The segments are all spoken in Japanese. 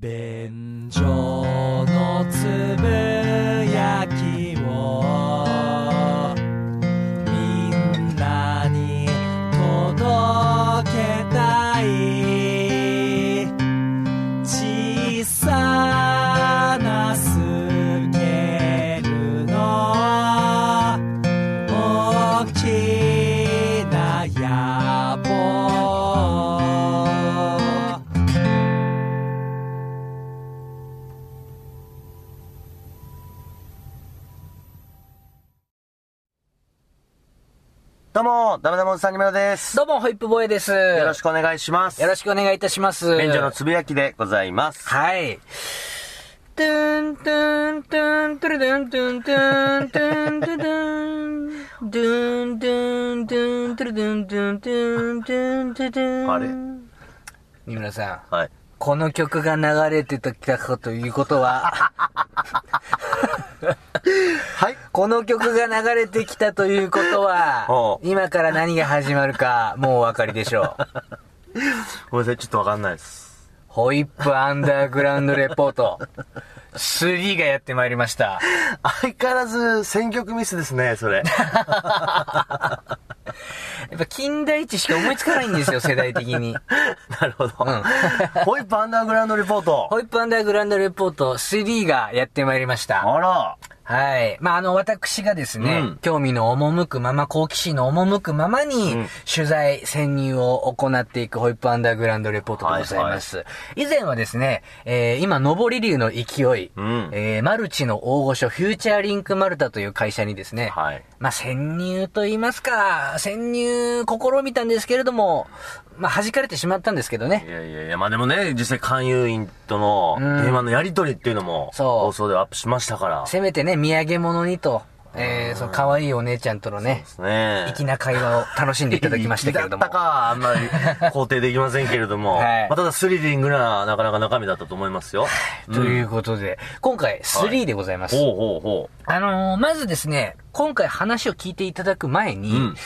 便所のつぶです。どうも、ホイップボーイです。よよろしくお願いします。ろしくお願いいたします。便所のつぶやきでございます。はい。トゥントゥントゥントゥルドゥントゥントゥントゥントゥドゥンドゥンドゥンドゥントゥルドゥンドゥンドゥンドゥンドゥドゥンあれ三村さん、はい。この曲が流れてたかということは、はい。この曲が流れてきたということ おはう、今から何が始まるか、もうお分かりでしょう。ごめんなさい、ちょっとわかんないです。ホイップアンダーグラウンドレポート。3がやってまいりました。相変わらず選曲ミスですね、それ。やっぱ近代一しか思いつかないんですよ、世代的に。なるほど。うんホイップアンダーグラウンドレポート。ホイップアンダーグラウンドレポート3がやってまいりました。あら。はい。まあ、あの、私がですね、うん興味の赴くまま、好奇心の赴くままに、うん取材、潜入を行っていくホイップアンダーグラウンドレポートでございます。以前はですね、えー今、上り流の勢い、うんえーマルチの大御所、フューチャーリンクマルタという会社にですね、はい。まあ、潜入と言いますか、潜入試みたんですけれども、まあ、弾かれてしまったんですけどいね。やいやいや、まあでもね、実際勧誘員とのうん電話のやりとりっていうのも、そう放送ではアップしましたから。せめてね、土産物にと、えー、その可愛いお姉ちゃんとのねね。粋な会話を楽しんでいただきましたけれどもだっ。たか、あんまり肯定できませんけれども。はいまあ、ただスリリングな、なかなか中身だったと思いますよ。ということで、今回3でございます。ほうほうほあのー、まずですね、今回話を聞いていただく前に、うん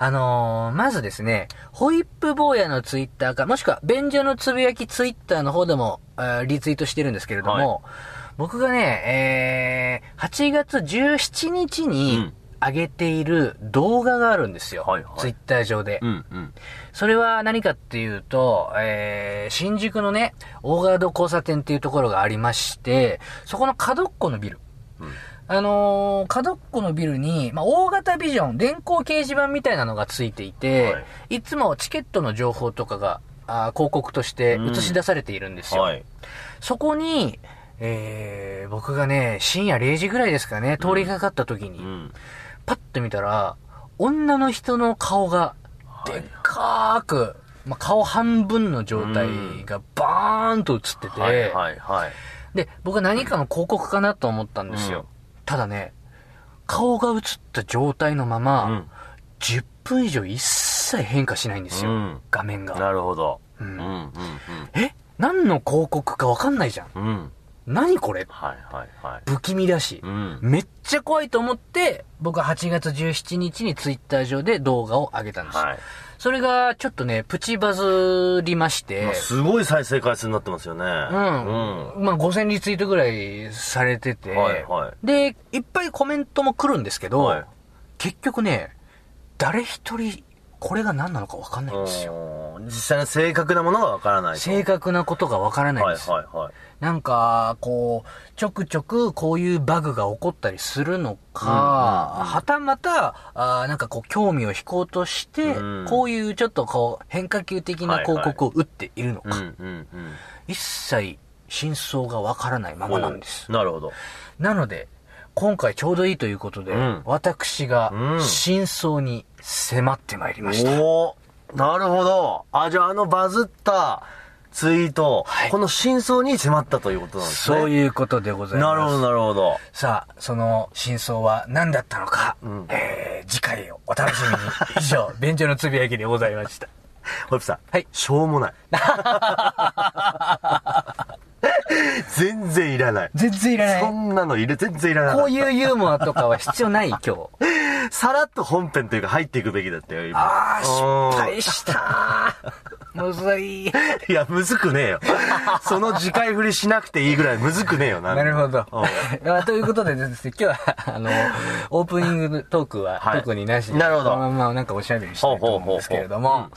あのー、まずですね、ホイップ坊やのツイッターか、もしくは、便所のつぶやきツイッターの方でも、あーリツイートしてるんですけれども、僕がね、えー、8月17日うにん上げている動画があるんですよ。はいはいツイッター上で。う。うんうん。それは何かっていうと、えー、新宿のね、大ガード交差点っていうところがありまして、そこの角っこのビル。うんあのー角っこのビルに、まあ、大型ビジョン、電光掲示板みたいなのがついていて、、はいつもチケットの情報とかが、あー広告として映し出されているんですよ。はい。そこに、えー、僕がね、深夜0時ぐらいですかね、通りかかった時に、うん。パッと見たら、女の人の顔が、でっかーく、まあ、顔半分の状態がバーンと映ってて、はいはいはい。で、僕は何かの広告かなと思ったんですよ。うんただね、顔が映った状態のまま、うん10分以上一切変化しないんですよ、うん画面が。なるほど。ううんんうんえ？何の広告かわかんないじゃん。うん。うん。何これ？はいはいはい。不気味だし。うん。めっちゃ怖いと思って、僕は8月17日にツイッター上で動画を上げたんですよ。はい。それがちょっとね、プチバズりまして、まあすごい再生回数になってますよね。うん。うん。まあ5000リツイートぐらいされてて、はいはで、いっぱいコメントも来るんですけど、はい結局ね、誰一人、これが何なのか分かんないんですよ。うん実際の正確なものがわからないと。正確なことが分からないんはいです。はいはい。なんか、こう、ちょくちょくこういうバグが起こったりするのか、うんうんうんはたまた、あーなんかこう、興味を引こうとして、うんこういうちょっとこう、変化球的な広告を打っているのか、うんうんうん。一切真相が分からないままなんです。なるほど。なので、今回ちょうどいいということで、うん私がうん真相に迫ってまいりました。おーなるほど。あ、じゃああのバズったツイート、はいこの真相に迫ったということなんですね。そういうことでございます。なるほどなるほど。さあ、その真相は何だったのか、うんえー、次回をお楽しみに。以上、便所のつぶやきでございました。ホイップさん。はいしょうもない。全然いらない。全然いらない。そんなのいる、全然いらない。こういうユーモアとかは必要ない、今日。さらっと本編というか入っていくべきだったよ、今。ああ、うん失敗した。むずい。いや、むずくねえよ。その次回振りしなくていいぐらいむずくねえよな。なるほど ということでですね、今日は、あの、オープニングトークははい特になしで、なるほどこのままなんかおしゃべりしたいと思うんですけれども、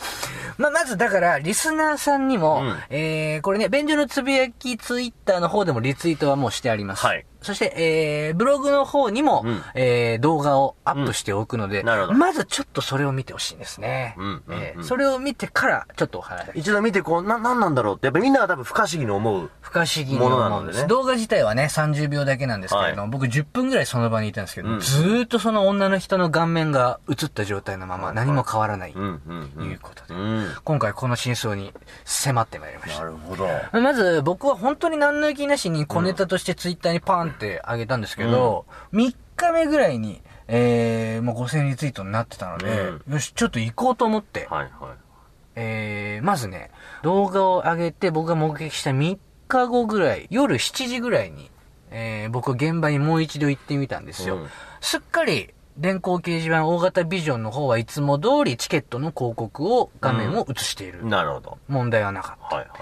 まあまずだから、リスナーさんにも、うんえー、これね、便所のつぶやきツイッターの方でもリツイートはもうしてあります。はいそして、えー、ブログの方にも、うんえー、動画をアップしておくので、うんまずちょっとそれを見てほしいんですね。うんえーそれを見てから、ちょっとお話し一度見て、こう、な、なんなんだろうって、やっぱみんなが多分不可思議に思う。不可思議にものな思うんです。ね動画自体はね、30秒だけなんですけれども、は僕10分ぐらいその場にいたんですけど、うんずーっとその女の人の顔面が映った状態のまま何も変わらない、うん、うん、うん。いうことで、うん。今回この真相に迫ってまいりましなた。るほど。まず、僕は本当に何の気なしに小ネタとしてツイッターにパーンって上げたんですけど、3日目ぐらいに、えー、もう5000リツイートになってたので、よし、ちょっと行こうと思って、はい、はい。えー、まずね、動画を上げて僕が目撃した3日後ぐらい、夜7時ぐらいに、えー、僕現場にもう一度行ってみたんですよ。うんすっかり、電光掲示板大型ビジョンの方はいつも通りチケットの広告を、画面を映している。なるほど。問題はなかった。はい、はい。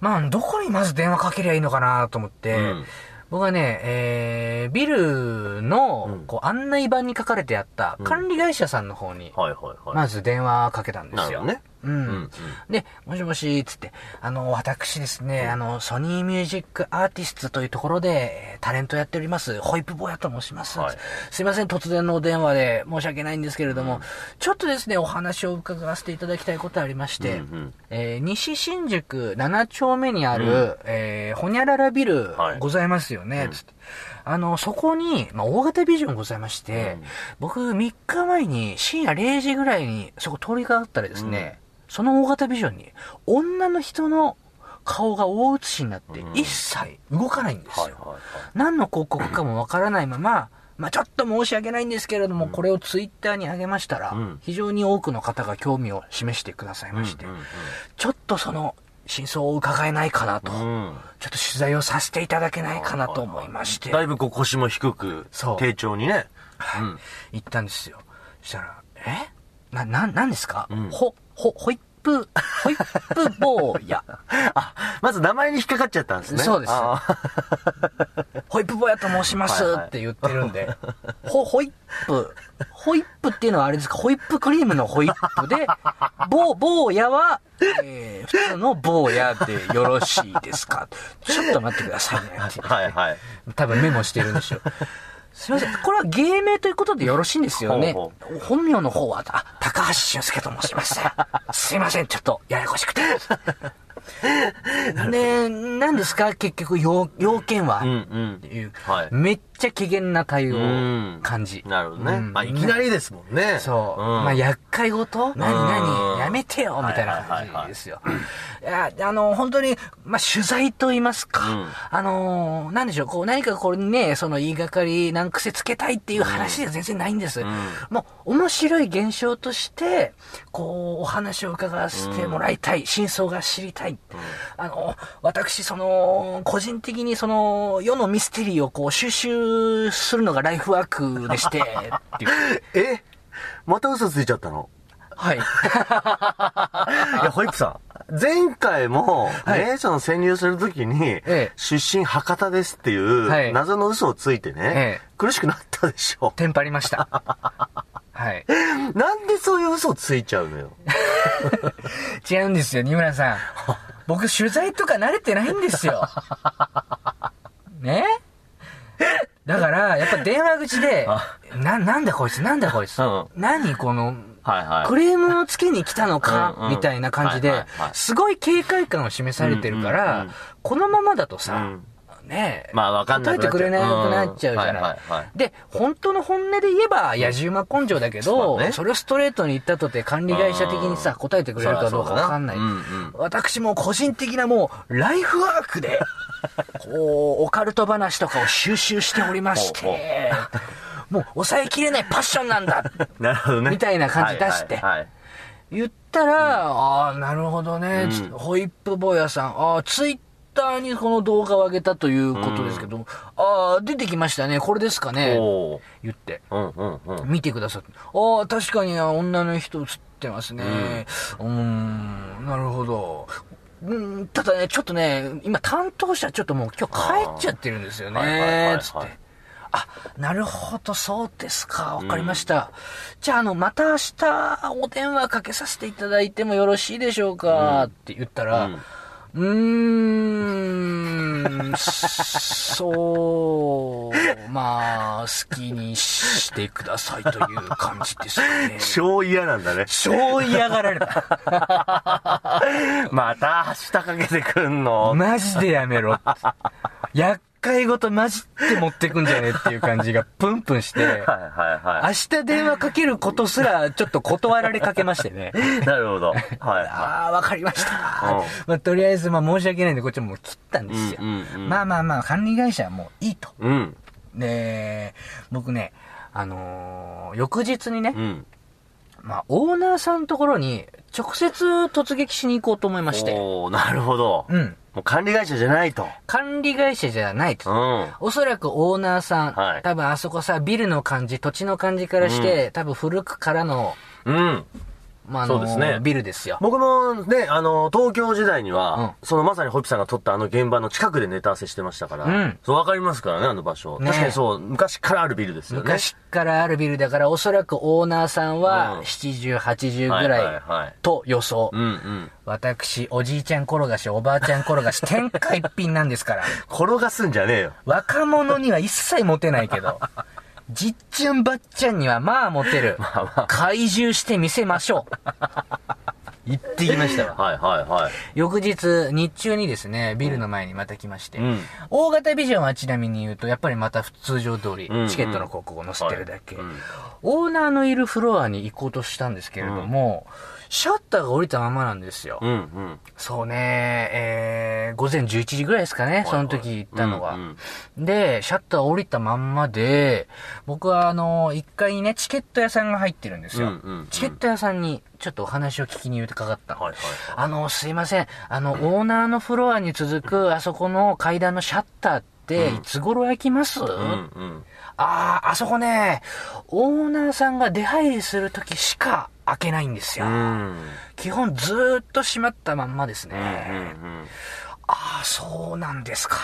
まあ、どこにまず電話かけりゃいいのかなと思って、うん僕はね、えー、ビルのうん、こう、案内板に書かれてあったうん管理会社さんの方に、はい、はい、はい。まず電話かけたんですよ。ね。うん。うんで、もしもし、つって、あの、私ですね、あの、ソニーミュージックアーティストというところで、えータレントやっております、ホイップ坊やと申します。はい。すいません、突然のお電話で申し訳ないんですけれども、ちょっとですね、お話を伺わせていただきたいことありまして、うんうんえー西新宿7丁目にある、えーほにゃららビルはい。ございますよね、つって。あの、そこに、まあ、大型ビジョンございまして、うん。僕3日前に深夜0時ぐらいにそこ通りかかったらですね、その大型ビジョンに女の人の顔が大写しになってうん。一切動かないんですよ。はい、はい、はい。何の広告かもわからないまま、まあちょっと申し訳ないんですけれども、これをツイッターに上げましたら、うん。非常に多くの方が興味を示してくださいまして、うんうんちょっとその真相を伺えないかなと、うん。ちょっと取材をさせていただけないかなと思いまして、だいぶこう腰も低く、丁重にね。うん。行ったんですよ。そしたら、え？な、な、なんですか、うん。ほ、ほ、ホイップ、ホイップ坊や。あ、まず名前に引っかかっちゃったんですね。そうですあホイップ坊やと申しますはいはいって言ってるんで、ほ、ホイップ、ホイップっていうのはあれですか、ホイップクリームのホイップで、坊、坊やは、えー、普通の坊やでよろしいですか？ちょっと待ってくださいね。はいはい。多分メモしてるんでしょう。すいません。これは芸名ということでよろしいんですよね。ほ本名の方は、あ、高橋俊介と申します。すいません。ちょっと、ややこしくて。で、何ですか？結局、要、要件は、うんうんっていう、はいめっちゃ機嫌な対応うん感じ。なるほどね。うんまあ、いきなりですもんね。そう。んまあ、厄介ごと何うん何やめてよみたいな感じですよ。いや、あの、本当に、まあ、取材と言いますか。うんあの、なんでしょう、こう、何かこれにね、その言いがかり、難癖つけたいっていう話では全然ないんです。んもう、面白い現象として、こう、お話を伺わせてもらいたい。真相が知りたい。あの、私、その、個人的にその、世のミステリーをこう、収集するのがライフワークでして、っていう。え？また嘘ついちゃったの？はい。いや、ホイップさん。前回も、はいね、その潜入するときに、ええ出身博多ですっていう、はい謎の嘘をついてね、ええ苦しくなったでしょ。テンパりました。はい。なんでそういう嘘をついちゃうのよ？違うんですよ、二村さん。僕、取材とか慣れてないんですよ。ね？だから、やっぱ電話口で、な、なんだこいつ、なんだこいつ。うん。何この、はいはい。クレームをつけに来たのか、うんうん。みたいな感じですごい警戒感を示されてるからうん、このままだとさうん、ねえ、まあわかんな答えてくれなくなっちゃうじゃなはい。で、本当の本音で言えば、野じ馬根性だけど、それをストレートに言ったとて管理会社的にさ、答えてくれるかどうかわかんな。い。私も個人的なもう、ライフワークで、こう、オカルト話とかを収集しておりまして、もう抑えきれないパッションなんだ なるほどね。みたいな感じ出して。言ったら、ああ、なるほどね、ホイップ坊やさん、ああ、ツイッタターにこの動画を上げたということですけど、ああ、出てきましたね、これですかね、言って。うんうんうん。見てくださって。ああ、確かにあ女の人映ってますね。うーん、なるほど。うん、ただね、ちょっとね、今担当者ちょっともう今日帰っちゃってるんですよはいはいはいはい、ねつって。あ、なるほど、そうですか。わかりました。じゃあ、あの、また明日お電話かけさせていただいてもよろしいでしょうか、って言ったら、うんうーん、そう、まあ、好きにしてくださいという感じですね。超嫌なんだね。超嫌がられ た。また明日かけてくんのマジでやめろっ て。厄介ごとマジで持ってくんじゃねえっていう感じがプンプンして、はいはい明は日電話かけることすらちょっと断られかけましてね。い。なるほど。はいは ああ、わかりました。うんまあ、とりあえず、まあ、申し訳ないんで、こっちはもう切ったんですよ。うんうんうんまあまあまあ、管理会社はもういいと。い。うん。で、僕ね、あのー翌日にね、うん。まあ、オーナーさんのところに直接突撃しに行こうと思いまして。おー、なるほど。うん。もう管理会社じゃないと。管理会社じゃないと。うん。おそらくオーナーさん、はい多分あそこさ、ビルの感じ、土地の感じからして、多分古くからの、うん。まあ、あのそうですねビルですよ。僕もね、あの、東京時代には、うんそのまさにホイップさんが撮ったあの現場の近くでネタ合わせしてましたから、うんそうわかりますからね、あの場所。ね確かにそう、昔からあるビルですよね。昔からあるビルだから、おそらくオーナーさんはうん70、80ぐはいはいらいはいと予想。うんうん。私、おじいちゃん転がし、おばあちゃん転がし、天下一品なんですから。転がすんじゃねえよ。若者には一切モテないけど、じっちゃんばっちゃんにはまあモテる。怪獣してみせましょう。行ってきましたわ。はい。はいはい。翌日、日中にですね、ビルの前にまた来まして、うん。大型ビジョンはちなみに言うと、やっぱりまた通常通りうん。うん、チケットの広告を載せてるだけ、はい。うん。オーナーのいるフロアに行こうとしたんですけれども、シャッターが降りたままなんですよ。うんうん。そうね、えー、午前11時ぐらいですかね、その時行ったのは。うんで、シャッター降りたまんまで、僕はあの、1階にね、チケット屋さんが入ってるんですよ。うんうんうんチケット屋さんにちょっとお話を聞きに伺ったの。はいはいはい。あの、すいません。あの、オーナーのフロアに続く、あそこの階段のシャッターって、いつ頃開きます、うんうん。ああ、あそこね、オーナーさんが出入りするときしか開けないんですよ。うん。基本ずーっと閉まったまんまですね。うんうんああ、そうなんですか。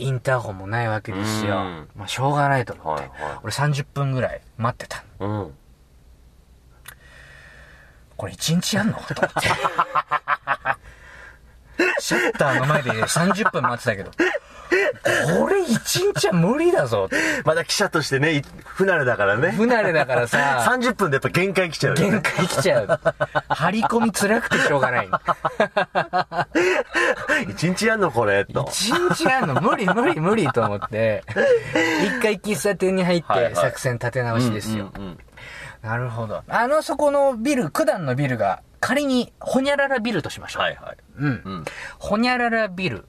インターホンもないわけですよ。うんまあ、しょうがないと思って。はいはい俺30分ぐらい待ってた。うん。うん。これ1日やんの？と思って。シャッターの前で30分待ってたけど、これ1日は無理だぞ。まだ記者としてね、い不慣れだからね。不慣れだからさ、30分でやっぱ限界来ちゃうよ限ね。界来ちゃう。張り込み辛くてしょうがない。一日やんのこれ、と。一日やんの？無理無理無理と思って、一回喫茶店に入って作戦立て直しですよ。なるほど。あの、そこのビル、九段のビルが、仮に、ほにゃららビルとしましょう。はいはい。うん。うん。ほにゃららビル。ん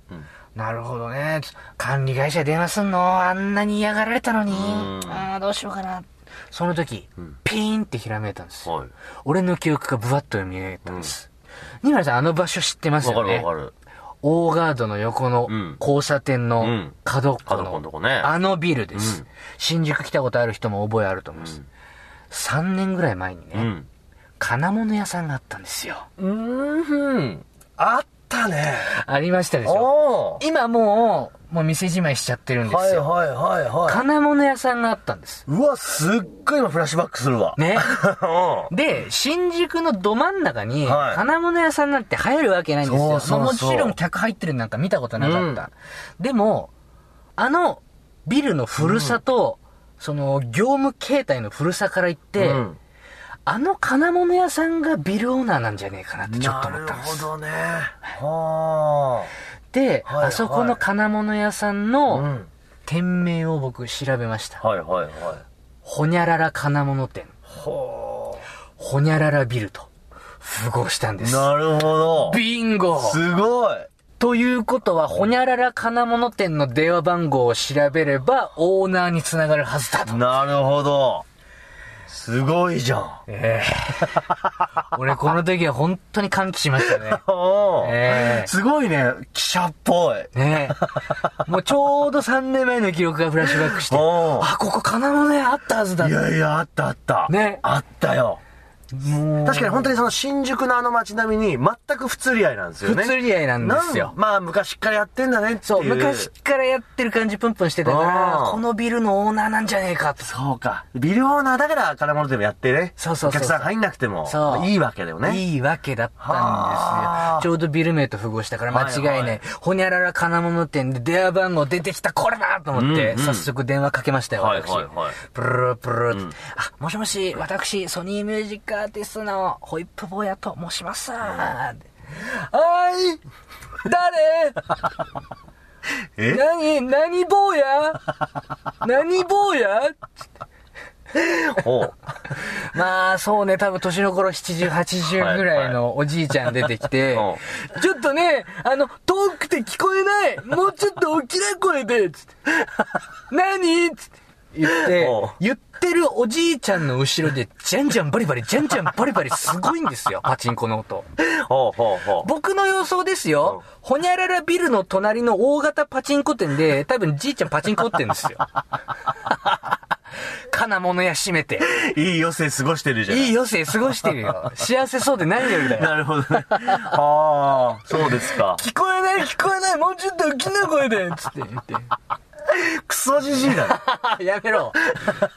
なるほどね。管理会社電話すんの？あんなに嫌がられたのに。うんああ、どうしようかな。その時、ピーンってひらめいたんですよ。はい。俺の記憶がブワッと蘇ったんです。ニマリさん、あの場所知ってますわかよねるわかる。オーガードの横のうん交差点のうん角っこのあのビルです、うん新宿来たことある人も覚えあると思います。3年ぐらい前にね、うん。金物屋さんがあったんですよ。うーん。あったね。ありましたでしょ。今もう、もう店じまいしちゃってるんですよ。はいはいはいはい。金物屋さんがあったんです。うわ、すっごい今フラッシュバックするわ。ね。うで、新宿のど真ん中に、はい金物屋さんなんて入るわけないんですよ。そうもちろん客入ってるなんか見たことなかった。でも、あのビルの古さと、その業務形態の古さから言って、うんあの金物屋さんがビルオーナーなんじゃねえかなってん。ちょっとなる思ったんです。ほどね。はで、はいあそこの金物屋さんのん。店名を僕調べました。はいはいはい。ほにゃらら金物店。はほにゃららビルと符合したんであ。す。なるほど。ビンゴすごい。ということは、ほにゃらら金物店の電話番号を調べれば、オーナーにつながるはずだと。なるほど。すごいじゃん。ええ俺この時は本当に歓喜しましたね。おーええすごいね、記者っぽい。ねえ。もうちょうど3年前の記録がフラッシュバックして、あ、ここ金物屋あったはずだい。やいや、あったあった。ねあったよ。確かに本当にその新宿のあの街並みに全く不釣り合いなんですよね。不釣り合いなんですよまあ昔からやってんだねっていう。そう、昔からやってる感じプンプンしてたから、うんこのビルのオーナーなんじゃねえかと。そうか。ビルオーナーだから金物でもやってね。そうそうお客さん入んなくても。そういいわけだよね。いいわけだったんはあですよ。ちょうどビル名と符合したから間違いない。はいはいほにゃらら金物店で電話番号出てきた、これだと思って、うんうん早速電話かけましたよ、はい私。はいはいプルルプルルって、あ、もしもし、私、ソニーミュージックアーティストのホイップ坊やと申します。はい。誰？え？何何坊や？何坊や？まあ、そうね、多分年の頃70、80ぐらいのおじいちゃん出てきて、はい。ちょっとね、あの、遠くて聞こえない。もうちょっと大きな声でつって、何？つって言って 言ってるおじいちゃんの後ろで、じゃんじゃんバリバリ、じゃんじゃんバリバリすごいんですよ、パチンコの音。ほうほうほう。僕の予想ですよ、ほにゃららビルの隣の大型パチンコ店で、多分じいちゃんパチンコ打ってんですよ。金物屋閉めて。いい余生過ごしてるじゃん。いい余生過ごしてるよ。幸せそうで何よりだよ。なるほどね。ああ、そうですか。聞こえない聞こえないもうちょっと大きな声でつって言って。クソじじいだね。やめろ。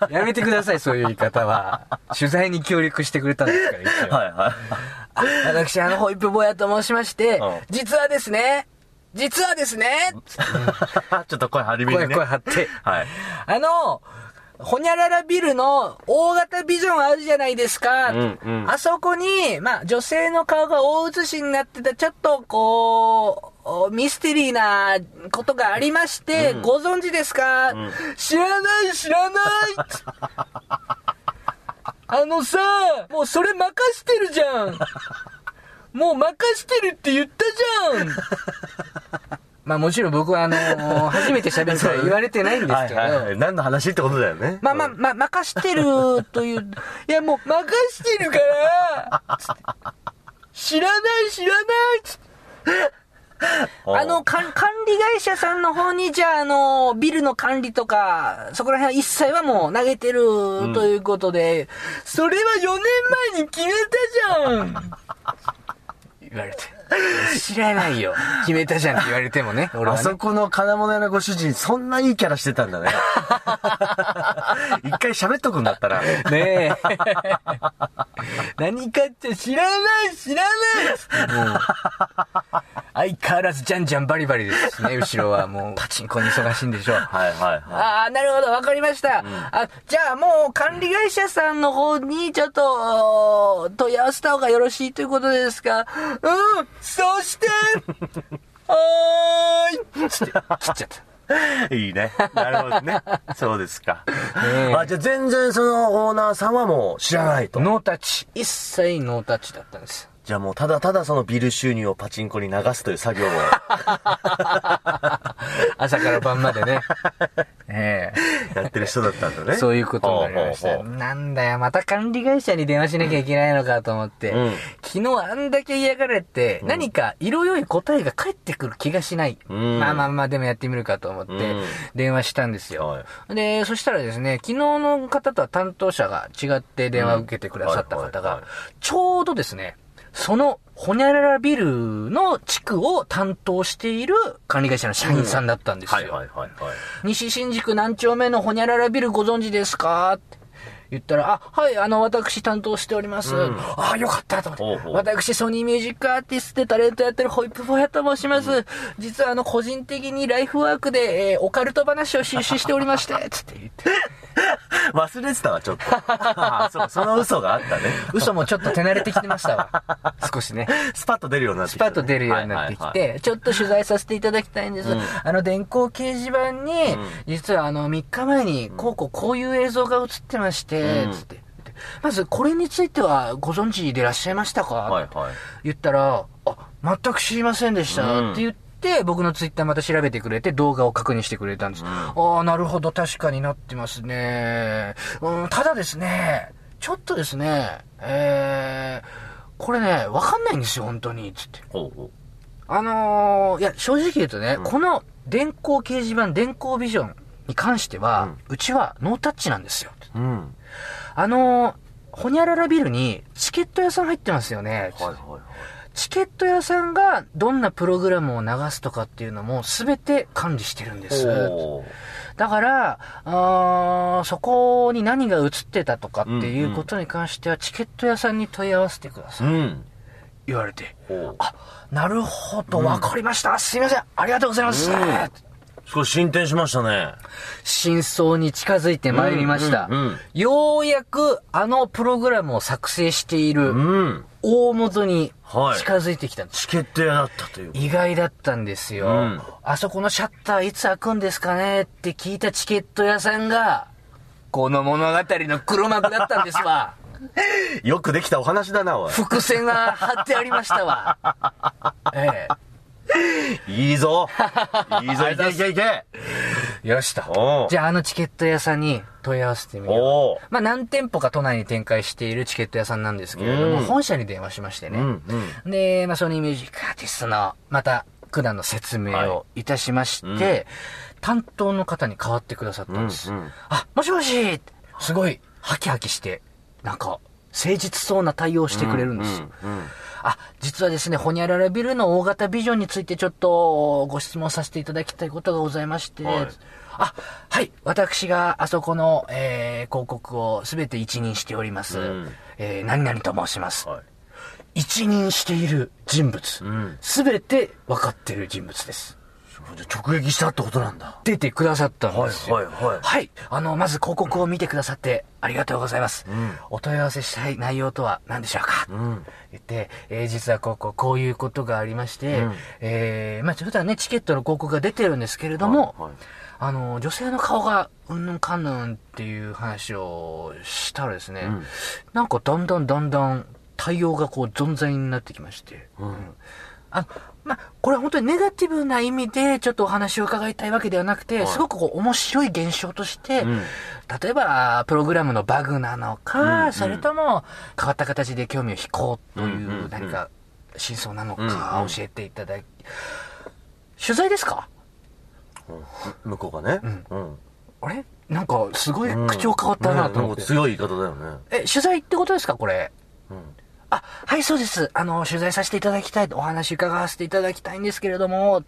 やめてください、そういう言い方は。取材に協力してくれたんですから、一応。はいはい。あ私、あの、ホイップ坊やと申しましてうん、実はですね、実はですね、ちょっと声張りめに声、ね。声張って。はい。あの、ほにゃららビルの大型ビジョンあるじゃないですか。うんうんあそこに、まあ、女性の顔が大写しになってた、ちょっと、こう、おミステリーなことがありまして、ご存知ですか、知らない、知らない。あのさ、もうそれ任してるじゃん。もう任してるって言ったじゃん。まあもちろん僕はあのー初めて喋るから言われてないんですけど、はいはいはい。何の話ってことだよね。まあまあ、まあ、任してるという、いやもう任してるから、知らない知らない。つってあの、管理会社さんの方に、じゃあ、あの、ビルの管理とか、そこら辺は一切はもう投げてるということで、それは4年前に決めたじゃん 言われて。知らないよ。決めたじゃんって言われてもね、俺はね。あそこの金物屋のご主人、そんないいキャラしてたんだね。一回喋っとくんだったら。ねえ。何かって知らない知らないもう、相変わらずじゃんじゃんバリバリですね、後ろはもうパチンコに忙しいんでしょう。はいはいはああ、なるほど、わかりました。あ、じゃあもう管理会社さんの方にちょっと、お問い合わせた方がよろしいということですか？うん、そして、はーいつって、切っちゃった。い。いいね。なるほどね。そうですか。えあ、じゃあ全然そのオーナーさんはもう知らないと。ノータッチ。一切ノータッチだったんです。じゃあもうただただそのビル収入をパチンコに流すという作業を 朝から晩までね。えやってる人だったんだね。えそういうことになりました。ほうほうほうなんだよ、また管理会社に電話しなきゃいけないのかと思って。うん昨日あんだけ嫌がられて、何か色良い答えが返ってくる気がしない。うんまあまあまあ、でもやってみるかと思ってうん、電話したんですよ。はで、そしたらですね、昨日の方とは担当者が違って電話を受けてくださった方がうんはいはいはい、ちょうどですね、その、ほにゃららビルの地区を担当している管理会社の社員さんだったんですよ。はいはいはいはい。西新宿何丁目のほにゃららビルご存知ですか？言ったら、あ、はい、あの、私担当しております。あ、よかったと思って。私、ソニーミュージックアーティストでタレントやってるホイップボーヤと申します。実は、あの、個人的にライフワークで、えーオカルト話を収集しておりまして、つって言って。忘れてたわ、ちょっと。あ そう、その嘘があったね。嘘もちょっと手慣れてきてましたわ。少しね。スパッと出るようになってきた、スパッと出るようになってきて、はいはいはいちょっと取材させていただきたいんです。あの、電光掲示板に、実はあの、3日前に、こうこうこういう映像が映ってまして、うんつって。まず、これについてはご存知でいらっしゃいましたか、はいはい。言ったら、あ、全く知りませんでした、うんって言って、僕のツイッターまた調べてくれて、動画を確認してくれたんです。ああ、なるほど、確かになってますね。うん、ただですね、ちょっとですね、えー、これね、わかんないんですよ、本当に、つって。ほうほあのー、いや、正直言うとね、この電光掲示板、電光ビジョンに関しては、うちはノータッチなんですよ。う。うん。あのー、ホニャララビルにチケット屋さん入ってますよね。はいはいはい。チケット屋さんがどんなプログラムを流すとかっていうのも全て管理してるんです。だから、あーそこに何が映ってたとかっていうことに関しては、チケット屋さんに問い合わせてください。うん。言われて。あ、なるほど、わかりました。すいません。ありがとうございます。うん少し進展しましたね。真相に近づいてまいりました。うんうんうんようやくあのプログラムを作成しているうん。大元にはい近づいてきたんです。チケット屋だったという。意外だったんですよ、うんあそこのシャッターいつ開くんですかねって聞いたチケット屋さんが、この物語の黒幕だったんですわ。よくできたお話だな、おい。伏線が貼ってありましたわ。えいいぞ。いいぞ、いけいけいけ。え。よしとじゃああのチケット屋さんに問い合わせてみよう。まあ何店舗か都内に展開しているチケット屋さんなんですけれども、うん本社に電話しましてね。うんうん。で、まあソニーミュージックアーティストの、また、九段の説明をいたしまして、担当の方に代わってくださったんです。うんうんあ、もしもしすごい、ハキハキして、なんか、誠実そうな対応をしてくれるんですよ。うんうんあ、実はですね、ホニャララビルの大型ビジョンについてちょっとご質問させていただきたいことがございまして、はい。あ、はい、私があそこの、えー広告をすべて一任しております、うん。えー何々と申します。はい。一任している人物。ん、すべ、て分かってる人物です。直撃したってことなんだ。出てくださったんですよ。はいはいはい。はい。あの、まず広告を見てくださってありがとうございます。ん。お問い合わせしたい内容とは何でしょうか、ん。言って、えー実はこうこう、こういうことがありまして、うん。えーまあ、普段ね、チケットの広告が出てるんですけれども、はいはい。あの、女性の顔がうんぬんかんぬんっていう話をしたらですね、ん。なんかだんだんだんだん対応がこう存在になってきまして、うん。あの、まあ、これは本当にネガティブな意味でちょっとお話を伺いたいわけではなくて、はいすごくこう面白い現象として、ん例えば、プログラムのバグなのか、うんそれとも変わった形で興味を引こうといんうんううん何か真相なのうんうんか教えていただき、取材ですか？向こうがね。んうん。あれ？なんかすごい口調変わったなと思って。ねなんか強い言い方だよね。え、取材ってことですかこれ？うん。あ、はい、そうです。あの、取材させていただきたい、お話伺わせていただきたいんですけれども、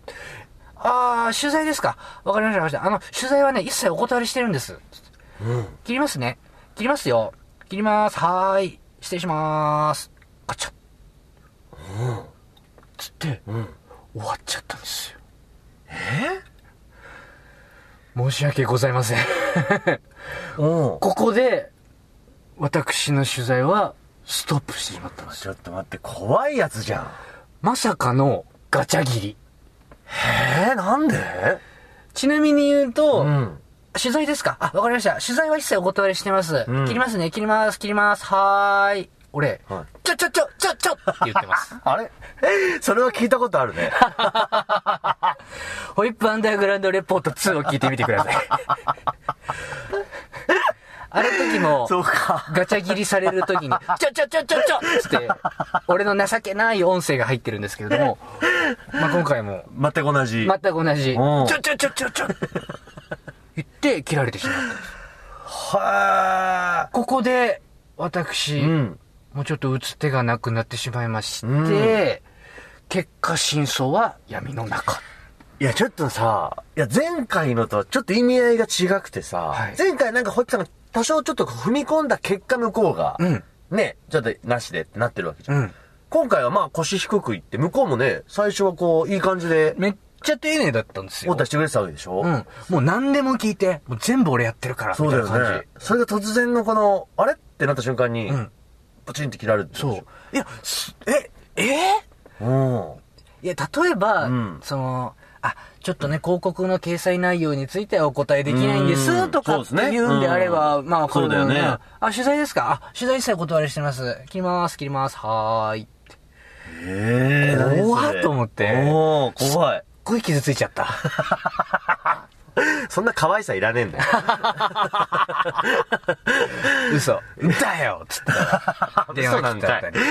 あー、取材ですか？わかりました、わかりました。あの、取材はね、一切お断りしてるんです。うん。切りますね。切りますよ。切ります。はーい。失礼しまーす。ガチャ。つって、うん。終わっちゃったんですよ。え？申し訳ございません。おここで、私の取材は、ストップしてしまったんです。ちょっと待って、怖いやつじゃん。まさかのガチャ切り。えー、なんで？ちなみに言うと、うん。取材ですか？あ、わかりました。取材は一切お断りしてます。うん切りますね、切ります、切ります。はーい。俺、はいちょちょちょちょちょって言ってます。あれそれは聞いたことあるね。ホイップアンダーグラウンドレポート2を聞いてみてください。あの時も、そうか。ガチャ切りされる時に、ちょちょちょちょちょつって、俺の情けない音声が入ってるんですけれども、まあ今回も、全く同じ。全く同じ、ちうんょちょちょちょちょ言って切られてしまったんです。はここで、私、ーうん。もうちょっと打つ手がなくなってしまいまして、うん結果真相は闇の中。いや、ちょっとさ、いや、前回のとはちょっと意味合いが違くてさ、はい前回なんかホイップさんが多少ちょっと踏み込んだ結果向こうが、うん。ね、ちょっとなしでってなってるわけじゃん。うん。今回はまあ腰低くいって、向こうもね、最初はこう、いい感じで、めっちゃ丁寧だったんですよ。オーダーしてくれてたわけでしょ？うん。もう何でも聞いて、もう全部俺やってるから、そうだみたいな感よね。それが突然のこの、あれってなった瞬間に、うんパチンって切られる。そう。いや、すえ、え？う。うん。いや、例えば、うんその、あ、ちょっとね、広告の掲載内容についてはお答えできないんでうす、ん。とかってそうんであれば、うん。まあ、そうだよね。んあ、取材ですか？あ、取材一切お断りしてます。切ります、切ります、はーい。ええ怖っと思って。おー、怖い。すっごい傷ついちゃった。そんな可愛さいらねえんだよ。嘘。だよつってたら電話切ってあったり。い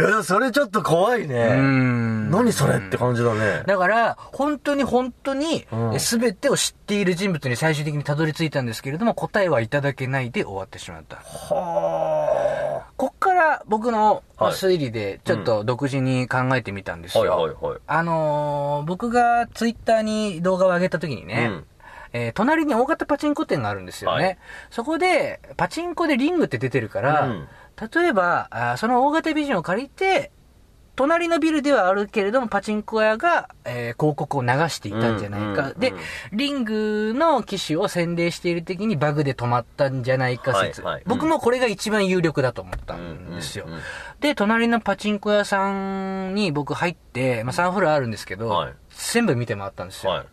や、それちょっと怖いね。ん何それって感じだね。だから、本当に本当にうん、すべてを知っている人物に最終的にたどり着いたんですけれども、答えはいただけないで終わってしまった。はこっから僕のはい推理でちょっと独自に考えてみたんですあ。よ。はいはいはい。あのー僕がツイッターに動画を上げた時にね、うんえー隣に大型パチンコ店があるんですよね。はいそこで、パチンコでリングって出てるから、うん例えばあーその大型ビジョンを借りて、隣のビルではあるけれども、パチンコ屋が、えー広告を流していたんじゃないか。でうんうんうん、リングの機種を洗礼している時にバグで止まったんじゃないか説。はいはい僕もこれが一番有力だと思ったんですよ。うんうんうんで、隣のパチンコ屋さんに僕入って、まあ3フロアあるんですけど、はい全部見て回ったんですよ。はい。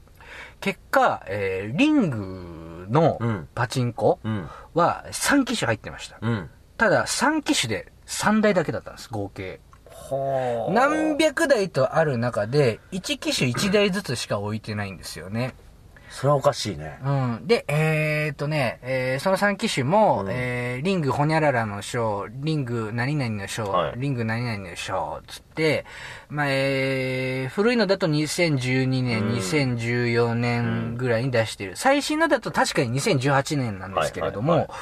結果、えーリングのうんパチンコうん。は3機種入ってました。うん。ただ3機種で3台だけだったんです、合計。は何百台とある中で、1機種1台ずつしか置いてないんですよね。それはおかしいね。うん。で、えー、っとね、えーその3機種も、うんえーリングホニャララの賞、リング何々の賞、はいリング何々の賞、つって、まあ、えー古いのだと2012年、うん2014年ぐらいに出してる。最新のだと確かに2018年なんですけれども、はいはいは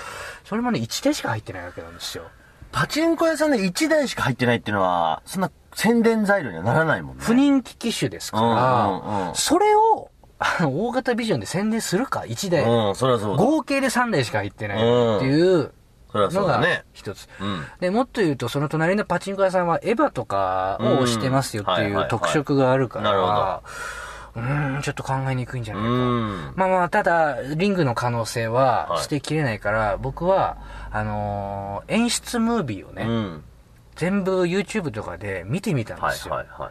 それもね、1台しか入ってないわけなんですよ。パチンコ屋さんで1台しか入ってないっていうのは、そんな宣伝材料にはならないもんね。不人気機種ですから、うんうんうんそれを、大型ビジョンで宣伝するか ?1 台。うん、それはそうだ。合計で3台しか入ってないっていうのがうだね。一つ。うん。で、もっと言うと、その隣のパチンコ屋さんはエヴァとかを推してますよっていうんはいはいはいう特色があるから、なるほどうーん、ちょっと考えにくいんじゃうないか。ん。まあまあ、ただ、リングの可能性ははい捨てきれないから、僕は、あのー演出ムービーをね、うん。全部 YouTube とかで見てみたんはいですよ。はいはい。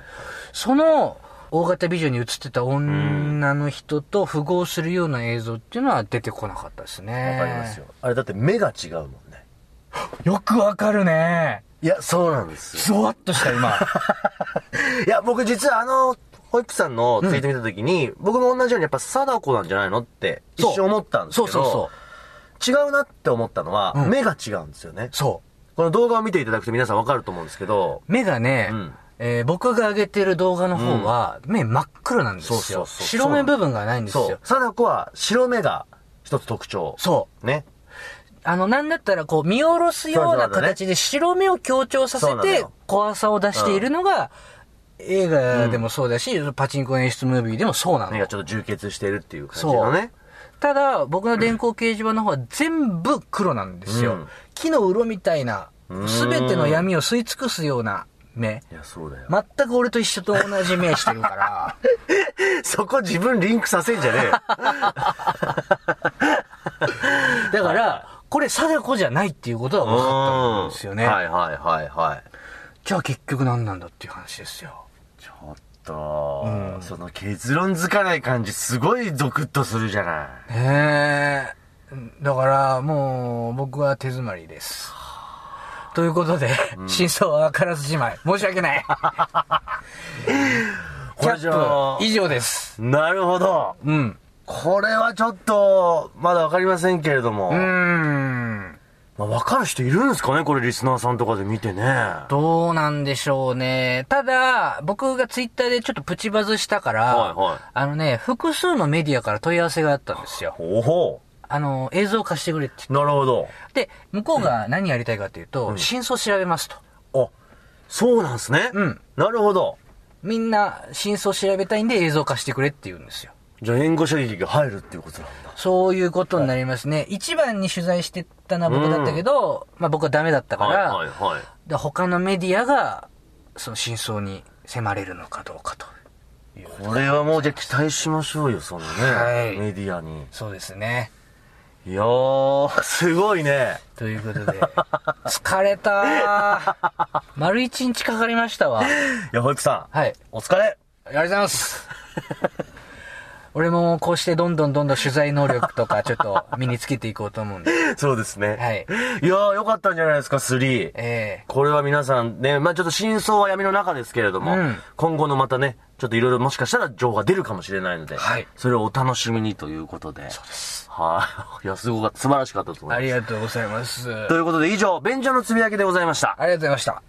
その、大型ビジョンに映ってた女の人と符合するような映像っていうのは出てこなかったですね。わかりますよ。あれだって目が違うもんね。よくわかるね。いや、そうなんですよ。ゾワッとした今。いや、僕実はあの、ホイップさんのツイート見たときに、僕も同じようにやっぱ貞子なんじゃないのって一瞬思ったんですけど、そうそうそう。違うなって思ったのは、うん目が違うんですよね。そう。この動画を見ていただくと皆さんわかると思うんですけど、目がね、うんえー僕が上げてる動画の方は、目真っ黒なんですよ。そうそうそう白目部分がないんですよ。貞子は白目が一つ特徴。そう。ね。あの、なんだったら、こう、見下ろすような形で白目を強調させて怖さを出しているのが、映画でもそうだし、パチンコ演出ムービーでもそうなの目が。ちょっと充血してるっていう感じのね。ただ、僕の電光掲示板の方は全部黒なんですよ。うん木の鱗みたいな、うんすべての闇を吸い尽くすような目。いや、そうだよ。全く俺と一緒と同じ目してるから。そこ自分リンクさせんじゃねえよ。だから、これ貞子じゃないっていうことは分かったんですよね。はいはいはいはい。じゃあ結局何なんだっていう話ですよ。ちょっと、うんその結論づかない感じすごいゾクッとするじゃない。へえ。だから、もう、僕は手詰まりです。ということで、真相は分からずじまい。申し訳ない。これじゃあ100分以上です。なるほど。うん。これはちょっと、まだわかりませんけれども。うーん。まあ、わかる人いるんですかねこれリスナーさんとかで見てね。どうなんでしょうね。ただ、僕がツイッターでちょっとプチバズしたから、はいはいあのね、複数のメディアから問い合わせがあったんですよ。おほあの、映像化してくれってなるほど。て。で、向こうが何やりたいかっていうと、真相調べますと。あ、そうなんですね。うん。なるほど。みんな真相調べたいんで映像化してくれって言うんですよ。じゃあ援護射撃が入るっていうことなんだ。そういうことになりますね。一番に取材してたのは僕だったけど、まあ僕はダメだったから、はいはいはい。で他のメディアが、その真相に迫れるのかどうかと。これはもうじゃあ期待しましょうよ、そのね。はいメディアに。そうですね。いやー、すごいね。ということで、疲れたー丸一日かかりましたわ。いや、保育さん。はい。お疲れ。ありがとうございます。俺もこうしてどんどんどんどん取材能力とかちょっと身につけていこうと思うんで。そうですね。はい。いやー、よかったんじゃないですか、3。ええー、これは皆さんね、まあちょっと真相は闇の中ですけれども、うん、今後のまたね、ちょっといろいろもしかしたら情報が出るかもしれないので、はい、それをお楽しみにということで。そうです。はい。いや、すごか素晴らしかったと思います。ありがとうございます。ということで以上、便所のつぶやきでございました。ありがとうございました。